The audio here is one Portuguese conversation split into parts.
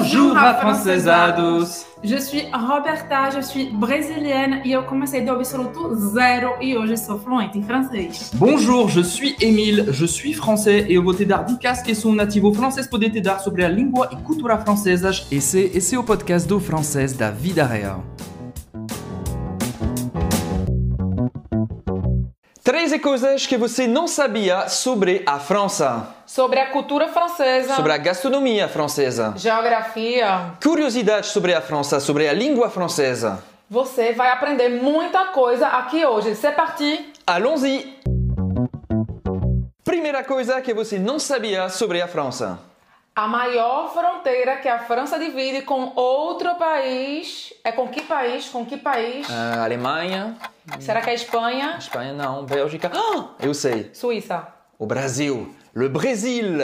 Bonjour, afrancesados! Je suis Roberta, je suis brésilienne e eu comecei do absoluto zero e hoje sou fluente em francês. Bonjour, je suis Émile, je suis français e eu vou te dar dicas que sou nativo francês poder te dar sobre a língua e cultura francesas. Esse, esse é o podcast do francês da vida real. Três coisas que você não sabia sobre a França. Sobre a cultura francesa. Sobre a gastronomia francesa. Geografia. Curiosidades sobre a França, sobre a língua francesa. Você vai aprender muita coisa aqui hoje. C'est parti! Allons-y! Primeira coisa que você não sabia sobre a França. A maior fronteira que a França divide com outro país é com que país? Com que país? Alemanha. Será que é Espanha? Espanha não. Bélgica. Ah, eu sei. Suíça. O Brasil. Le Brésil.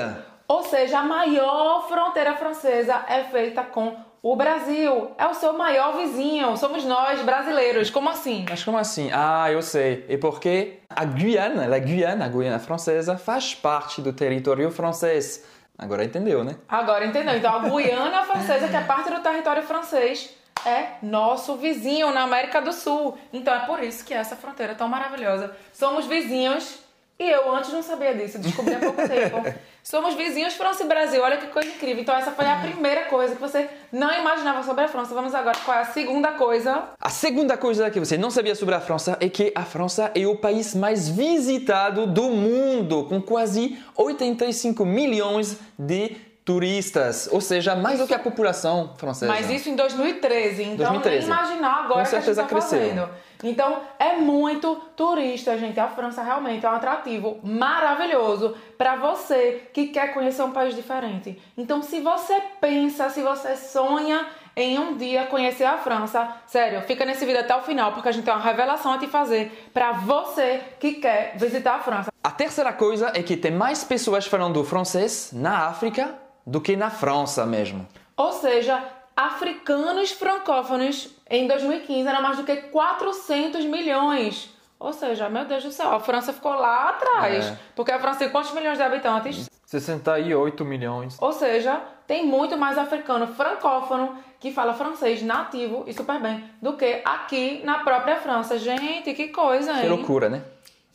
Ou seja, a maior fronteira francesa é feita com o Brasil. É o seu maior vizinho. Somos nós, brasileiros. Como assim? Mas como assim? Ah, eu sei. E por quê? A Guyana, a Guyana, a Guiana francesa, faz parte do território francês. Agora entendeu, né? Agora entendeu. Então a Guiana francesa, que é parte do território francês, é nosso vizinho na América do Sul. Então é por isso que essa fronteira é tão maravilhosa. Somos vizinhos e eu antes não sabia disso, descobri há pouco tempo. Somos vizinhos França e Brasil, olha que coisa incrível. Então essa foi a primeira coisa que você não imaginava sobre a França. Vamos agora qual é a segunda coisa? A segunda coisa que você não sabia sobre a França é que a França é o país mais visitado do mundo, com quase 85 milhões de turistas, ou seja, mais do que a população francesa. Mas isso em 2013, então 2013. nem imaginar agora Com certeza que a gente tá. Fazendo. Então é muito turista, gente. A França realmente é um atrativo maravilhoso para você que quer conhecer um país diferente. Então, se você pensa, se você sonha em um dia conhecer a França, sério, fica nesse vídeo até o final porque a gente tem uma revelação a te fazer para você que quer visitar a França. A terceira coisa é que tem mais pessoas falando francês na África do que na França mesmo. Ou seja, africanos francófonos em 2015 eram mais do que 400 milhões. Ou seja, meu Deus do céu, a França ficou lá atrás. É. Porque a França tem quantos milhões de habitantes? 68 milhões. Ou seja, tem muito mais africano francófono que fala francês nativo e super bem do que aqui na própria França. Gente, que coisa, hein? Que loucura, né?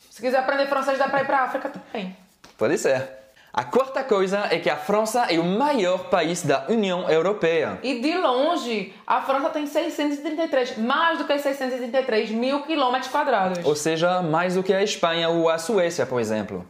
Se quiser aprender francês, dá pra ir pra África também. Pode ser. A quarta coisa é que a França é o maior país da União Europeia. E de longe, a França tem 633, mais do que 633 mil quilômetros quadrados. Ou seja, mais do que a Espanha ou a Suécia, por exemplo.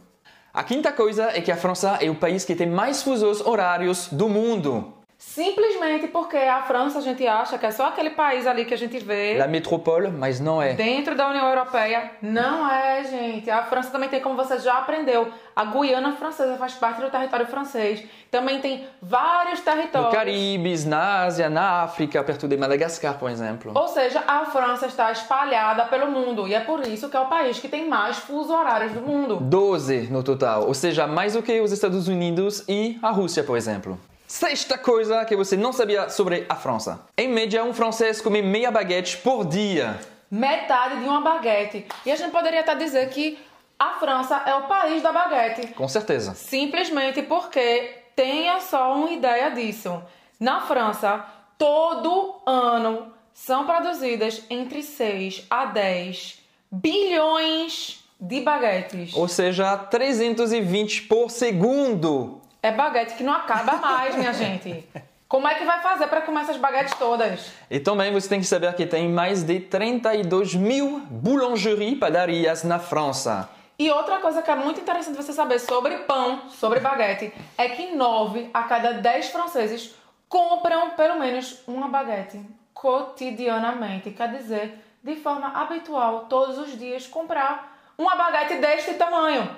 A quinta coisa é que a França é o país que tem mais fusos horários do mundo. Simplesmente porque a França a gente acha que é só aquele país ali que a gente vê. La métropole, mas não é. Dentro da União Europeia, não é, gente. A França também tem, como você já aprendeu, a Guiana Francesa faz parte do território francês. Também tem vários territórios. No Caribe, na Ásia, na África, perto de Madagascar, por exemplo. Ou seja, a França está espalhada pelo mundo e é por isso que é o país que tem mais fusos horários do mundo. 12 no total, ou seja, mais do que os Estados Unidos e a Rússia, por exemplo. Sexta coisa que você não sabia sobre a França. Em média, um francês come meia baguete por dia. Metade de uma baguete. E a gente poderia até dizer que a França é o país da baguete. Com certeza. Simplesmente porque tenha só uma ideia disso. Na França, todo ano são produzidas entre 6 a 10 bilhões de baguetes. Ou seja, 320 por segundo. É baguete que não acaba mais, minha gente. Como é que vai fazer para comer essas baguetes todas? E também você tem que saber que tem mais de 32 mil boulangeries, padarias na França. E outra coisa que é muito interessante você saber sobre pão, sobre baguete, é que 9 a cada 10 franceses compram pelo menos uma baguete cotidianamente. Quer dizer, de forma habitual, todos os dias, comprar uma baguete deste tamanho.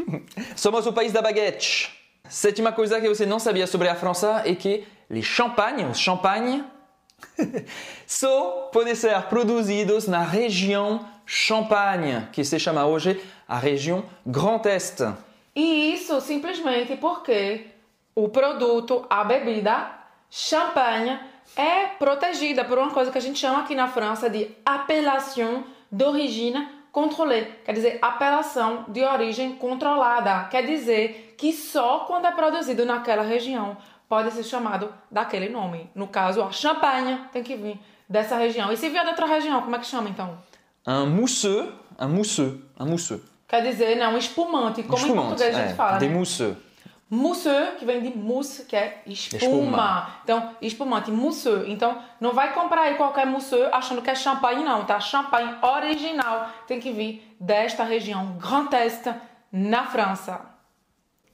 Somos o país da baguete. Sétima coisa que você não sabia sobre a França é que os champanhe, os champanhe, só podem ser produzidos na região Champagne, que se chama hoje a região Grand Est. E isso simplesmente porque o produto, a bebida champanhe, é protegida por uma coisa que a gente chama aqui na França de appellation d'origine contrôlée, quer dizer, apelação de origem controlada, quer dizer que só quando é produzido naquela região pode ser chamado daquele nome. No caso, a champanhe tem que vir dessa região. E se vier de outra região, como é que chama então? Un mousseux, un mousseux, un mousseux. Quer dizer, né, um espumante, como em Espumante, português a gente é, fala, des né? mousseux. Mousseux, que vem de mousse, que é espuma. Espuma. Então, espumante, mousseux. Então, não vai comprar aí qualquer mousseux achando que é champanhe, não, tá? Champanhe original tem que vir desta região Grand Est, na França.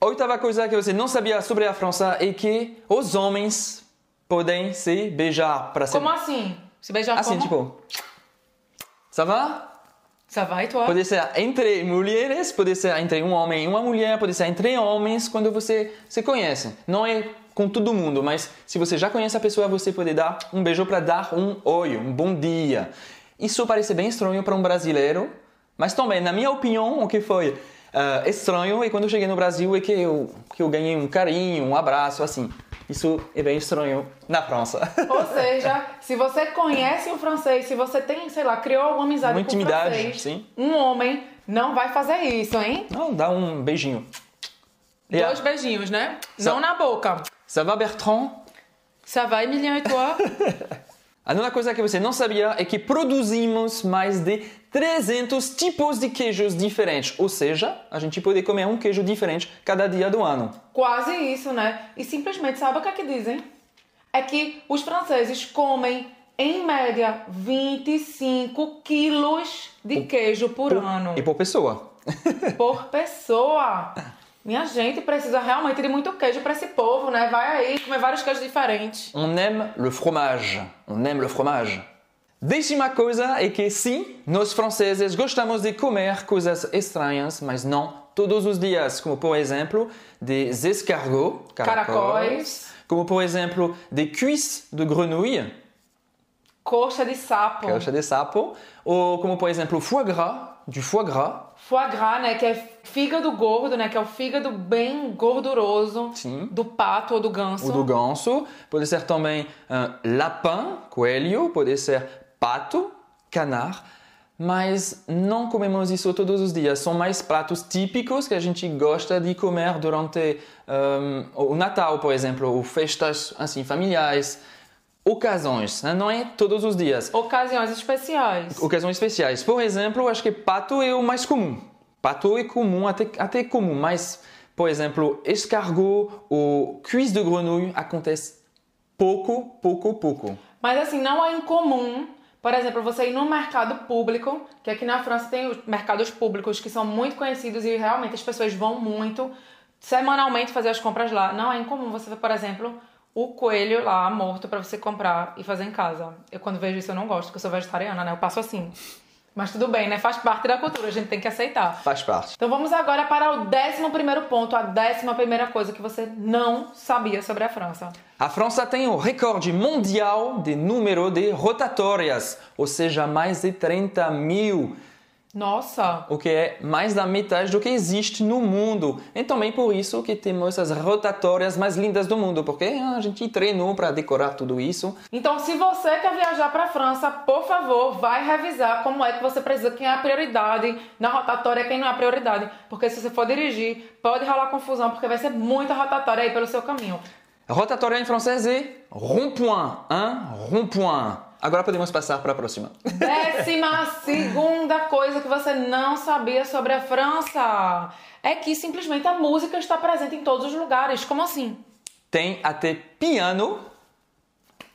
Oitava coisa que você não sabia sobre a França é que os homens podem se beijar para ser Como assim? Se beijar assim, como? tipo, ça va? Ça va e toi? Pode ser entre mulheres, pode ser entre um homem e uma mulher, pode ser entre homens quando você se conhece. Não é com todo mundo, mas se você já conhece a pessoa, você pode dar um beijo para dar um oi, um bom dia. Isso parece bem estranho para um brasileiro, mas também, na minha opinião, o que foi ah, estranho é quando eu cheguei no Brasil é que eu, que eu ganhei um carinho, um abraço, assim. Isso é bem estranho na França. Ou seja, se você conhece o francês, se você tem, sei lá, criou alguma amizade Uma com o intimidade, francês, sim. um homem não vai fazer isso, hein? Não, dá um beijinho. Yeah. Dois beijinhos, né? Só- Não na boca. Ça va, Bertrand? Ça va, Emilien, e toi? A nova coisa que você não sabia é que produzimos mais de 300 tipos de queijos diferentes. Ou seja, a gente pode comer um queijo diferente cada dia do ano. Quase isso, né? E simplesmente, sabe o que é que dizem? É que os franceses comem, em média, 25 quilos de queijo por ano. E por pessoa. Por pessoa. Minha gente precisa realmente de muito queijo para esse povo, né? Vai aí comer vários queijos diferentes. On aime le fromage. On aime le fromage. Décima coisa é que sim, nós franceses gostamos de comer coisas estranhas, mas não todos os dias, como por exemplo, des escargots, Caracóis. como por exemplo, des cuisses de grenouille, Coxa de sapo. coxa de sapo, ou como por exemplo, foie gras, du foie gras, Foie gras, né? Que é fígado gordo, né? Que é o fígado bem gorduroso Sim. do pato ou do ganso. ou do ganso, pode ser também uh, lapin, coelho, pode ser pato, canard, mas não comemos isso todos os dias. São mais pratos típicos que a gente gosta de comer durante um, o Natal, por exemplo, ou festas assim familiares, ocasiões, né? não é todos os dias. Ocasiões especiais. Ocasiões especiais. Por exemplo, acho que pato é o mais comum. Pato é comum, até, até comum, mas, por exemplo, escargot ou cuisse de grenouille acontece pouco, pouco, pouco. Mas assim, não é incomum, por exemplo, você ir no mercado público, que aqui na França tem os mercados públicos que são muito conhecidos e realmente as pessoas vão muito semanalmente fazer as compras lá. Não é incomum você ver, por exemplo, o coelho lá morto para você comprar e fazer em casa. Eu quando vejo isso eu não gosto, porque eu sou vegetariana, né? Eu passo assim. Mas tudo bem, né? Faz parte da cultura, a gente tem que aceitar. Faz parte. Então vamos agora para o décimo primeiro ponto, a décima primeira coisa que você não sabia sobre a França. A França tem o recorde mundial de número de rotatórias, ou seja, mais de 30 mil, Nossa! o que é mais da metade do que existe no mundo. E também por isso que temos as rotatórias mais lindas do mundo, porque a gente treinou para decorar tudo isso. Então, se você quer viajar para a França, por favor, vai revisar como é que você precisa, quem é a prioridade na rotatória, quem não é a prioridade. Porque se você for dirigir, pode rolar confusão, porque vai ser muita rotatória aí pelo seu caminho. Rotatória em francês é rond-point, hein? Rond-point. Agora podemos passar para a próxima. Décima segunda coisa que você não sabia sobre a França é que simplesmente a música está presente em todos os lugares. Como assim? Tem até piano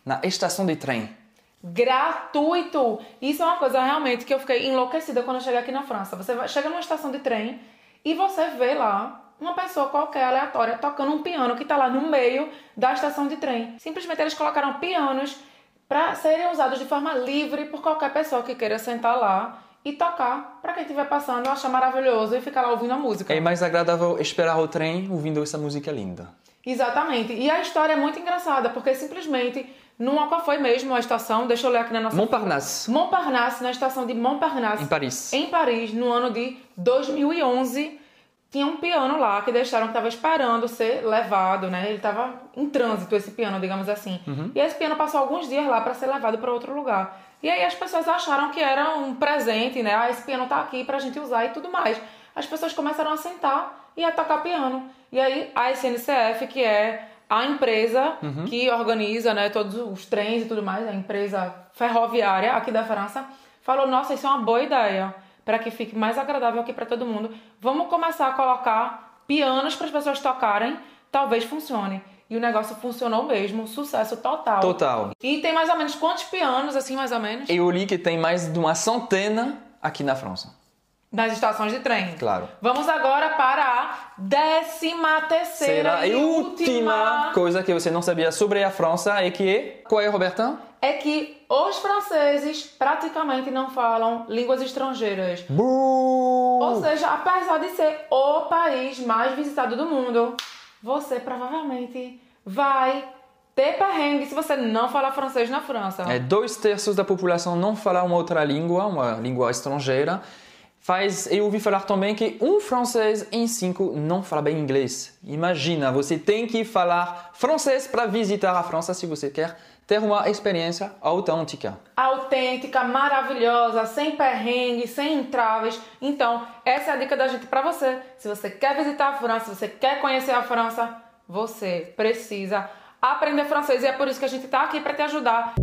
na estação de trem. gratuito. Isso é uma coisa realmente que eu fiquei enlouquecida quando eu cheguei aqui na França. Você chega numa estação de trem e você vê lá uma pessoa qualquer aleatória tocando um piano que está lá no meio da estação de trem. Simplesmente eles colocaram pianos para serem usados de forma livre por qualquer pessoa que queira sentar lá e tocar para quem estiver passando, achar maravilhoso e ficar lá ouvindo a música. É mais agradável esperar o trem ouvindo essa música linda. Exatamente. E a história é muito engraçada, porque simplesmente, numa qual foi mesmo a estação, deixa eu ler aqui na nossa Montparnasse, Montparnasse, na estação de Montparnasse, em Paris. em Paris, no ano de 2011, tinha um piano lá que deixaram que estava esperando ser levado, né? Ele estava em trânsito, esse piano, digamos assim. E esse piano passou alguns dias lá para ser levado para outro lugar. E aí as pessoas acharam que era um presente, né? Ah, esse piano tá aqui pra gente usar e tudo mais. As pessoas começaram a sentar e a tocar piano. E aí a SNCF, que é a empresa que organiza né, todos os trens e tudo mais, a empresa ferroviária aqui da França, falou: Nossa, isso é uma boa ideia, para que fique mais agradável aqui para todo mundo. Vamos começar a colocar pianos para as pessoas tocarem, talvez funcione. E o negócio funcionou mesmo, sucesso total. Total. E tem mais ou menos quantos pianos, assim, mais ou menos, Eu li que tem mais de uma centena aqui na França. Nas estações de trem? Claro. Vamos agora para a décima terceira Será e última coisa que você não sabia sobre a França é que... Qual é, Roberta? é que os franceses praticamente não falam línguas estrangeiras. Buuu! Ou seja, apesar de ser o país mais visitado do mundo, você provavelmente vai ter perrengue se você não falar francês na França. É, dois terços da população não fala uma outra língua, uma língua estrangeira. Faz, eu ouvi falar também que um francês em cinco não fala bem inglês. Imagina, você tem que falar francês para visitar a França se você quer ter uma experiência autêntica. autêntica, maravilhosa, sem perrengue, sem entraves. Então, essa é a dica da gente pra você. Se você quer visitar a França, se você quer conhecer a França, você precisa aprender francês e é por isso que a gente tá aqui pra te ajudar.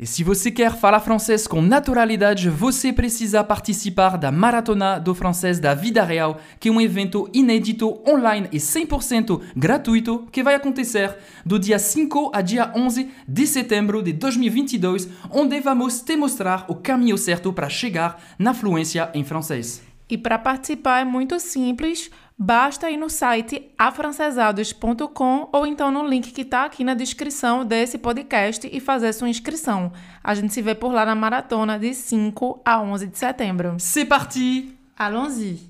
E se você quer falar francês com naturalidade, você precisa participar da Maratona do Francês da Vida Real, que é um evento inédito online e 100% gratuito que vai acontecer do dia 5 a dia 11 de setembro de 2022, onde vamos te mostrar o caminho certo para chegar na fluência em francês. E para participar é muito simples, basta ir no site afrancesados.com ou então no link que está aqui na descrição desse podcast e fazer sua inscrição. A gente se vê por lá na maratona de 5 a 11 de setembro. C'est parti! Allons-y!